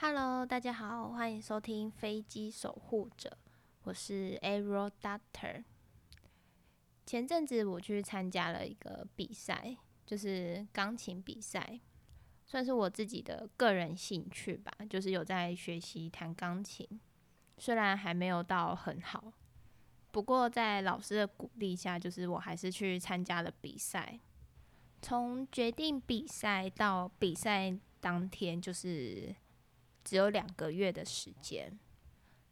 Hello，大家好，欢迎收听《飞机守护者》，我是 Aero Doctor。前阵子我去参加了一个比赛，就是钢琴比赛，算是我自己的个人兴趣吧，就是有在学习弹钢琴，虽然还没有到很好，不过在老师的鼓励下，就是我还是去参加了比赛。从决定比赛到比赛当天，就是只有两个月的时间。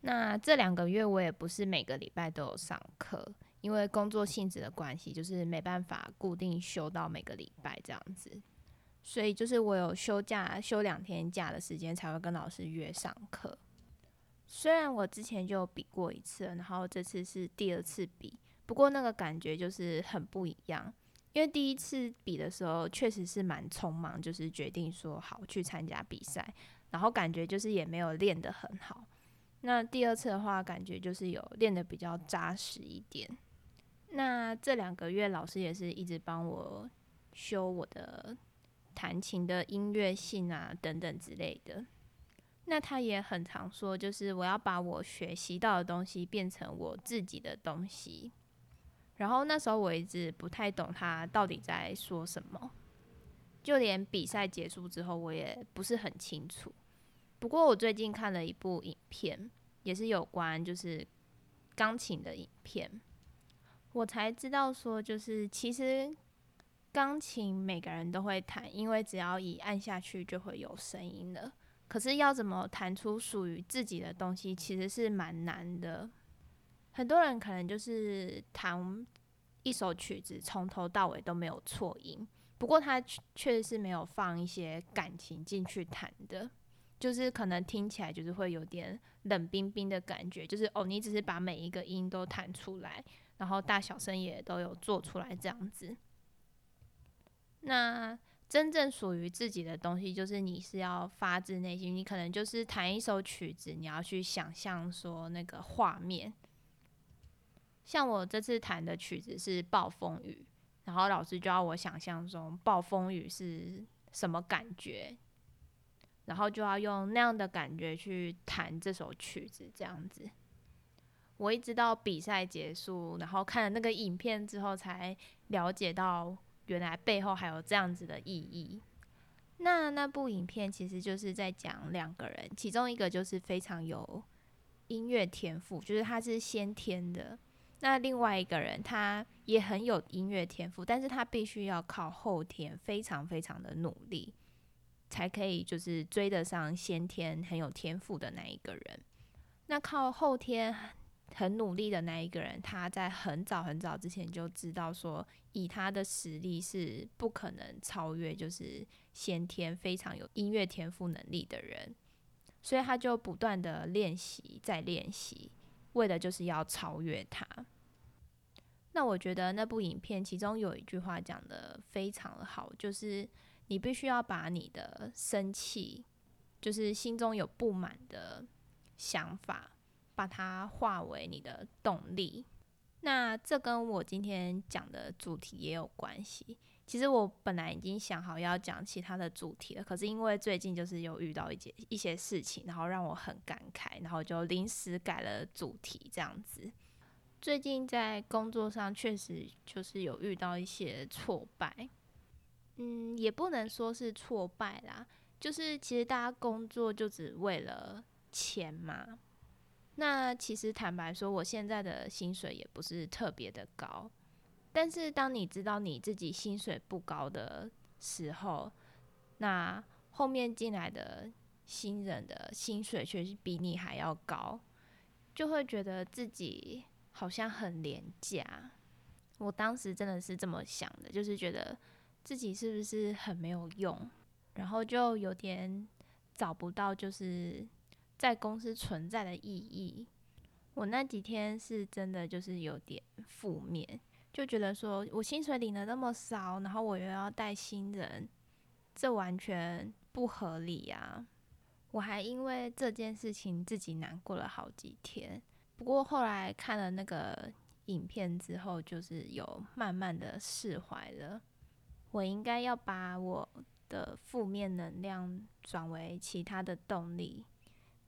那这两个月我也不是每个礼拜都有上课，因为工作性质的关系，就是没办法固定休到每个礼拜这样子。所以就是我有休假休两天假的时间，才会跟老师约上课。虽然我之前就比过一次，然后这次是第二次比，不过那个感觉就是很不一样。因为第一次比的时候确实是蛮匆忙，就是决定说好去参加比赛，然后感觉就是也没有练得很好。那第二次的话，感觉就是有练得比较扎实一点。那这两个月老师也是一直帮我修我的弹琴的音乐性啊等等之类的。那他也很常说，就是我要把我学习到的东西变成我自己的东西。然后那时候我一直不太懂他到底在说什么，就连比赛结束之后我也不是很清楚。不过我最近看了一部影片，也是有关就是钢琴的影片，我才知道说就是其实钢琴每个人都会弹，因为只要一按下去就会有声音了。可是要怎么弹出属于自己的东西，其实是蛮难的。很多人可能就是弹一首曲子，从头到尾都没有错音。不过他确实是没有放一些感情进去弹的，就是可能听起来就是会有点冷冰冰的感觉。就是哦，你只是把每一个音都弹出来，然后大小声也都有做出来这样子。那真正属于自己的东西，就是你是要发自内心。你可能就是弹一首曲子，你要去想象说那个画面。像我这次弹的曲子是暴风雨，然后老师就要我想象中暴风雨是什么感觉，然后就要用那样的感觉去弹这首曲子，这样子。我一直到比赛结束，然后看了那个影片之后，才了解到原来背后还有这样子的意义。那那部影片其实就是在讲两个人，其中一个就是非常有音乐天赋，就是他是先天的。那另外一个人，他也很有音乐天赋，但是他必须要靠后天非常非常的努力，才可以就是追得上先天很有天赋的那一个人。那靠后天很努力的那一个人，他在很早很早之前就知道说，以他的实力是不可能超越就是先天非常有音乐天赋能力的人，所以他就不断的练习再练习。为的就是要超越他。那我觉得那部影片其中有一句话讲的非常好，就是你必须要把你的生气，就是心中有不满的想法，把它化为你的动力。那这跟我今天讲的主题也有关系。其实我本来已经想好要讲其他的主题了，可是因为最近就是有遇到一些一些事情，然后让我很感慨，然后就临时改了主题这样子。最近在工作上确实就是有遇到一些挫败，嗯，也不能说是挫败啦，就是其实大家工作就只为了钱嘛。那其实坦白说，我现在的薪水也不是特别的高。但是当你知道你自己薪水不高的时候，那后面进来的新人的薪水却是比你还要高，就会觉得自己好像很廉价。我当时真的是这么想的，就是觉得自己是不是很没有用，然后就有点找不到就是在公司存在的意义。我那几天是真的就是有点负面。就觉得说，我薪水领的那么少，然后我又要带新人，这完全不合理呀！我还因为这件事情自己难过了好几天。不过后来看了那个影片之后，就是有慢慢的释怀了。我应该要把我的负面能量转为其他的动力。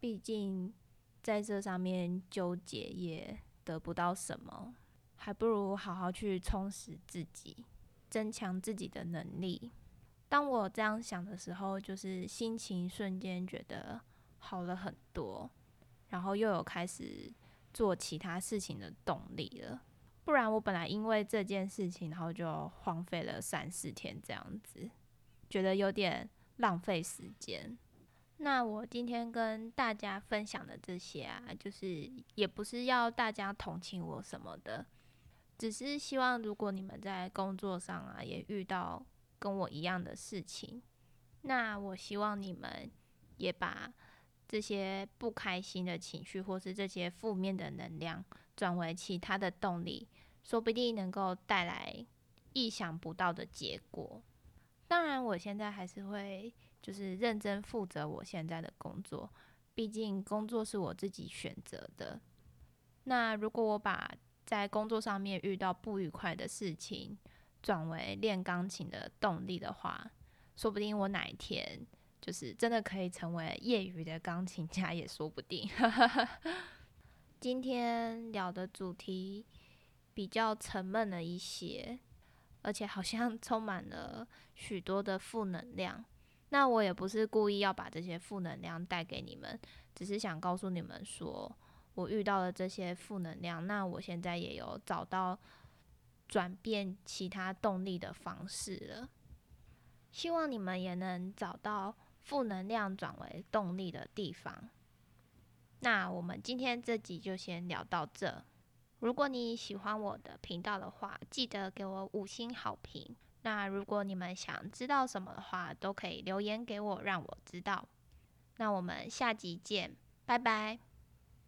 毕竟在这上面纠结也得不到什么，还不如好好去充实自己，增强自己的能力。当我这样想的时候，就是心情瞬间觉得好了很多，然后又有开始做其他事情的动力了。不然我本来因为这件事情，然后就荒废了三四天这样子，觉得有点浪费时间。那我今天跟大家分享的这些啊，就是也不是要大家同情我什么的，只是希望如果你们在工作上啊也遇到跟我一样的事情，那我希望你们也把这些不开心的情绪或是这些负面的能量转为其他的动力。说不定能够带来意想不到的结果。当然，我现在还是会就是认真负责我现在的工作，毕竟工作是我自己选择的。那如果我把在工作上面遇到不愉快的事情转为练钢琴的动力的话，说不定我哪一天就是真的可以成为业余的钢琴家也说不定。今天聊的主题。比较沉闷了一些，而且好像充满了许多的负能量。那我也不是故意要把这些负能量带给你们，只是想告诉你们说，我遇到了这些负能量，那我现在也有找到转变其他动力的方式了。希望你们也能找到负能量转为动力的地方。那我们今天这集就先聊到这。如果你喜欢我的频道的话，记得给我五星好评。那如果你们想知道什么的话，都可以留言给我，让我知道。那我们下集见，拜拜。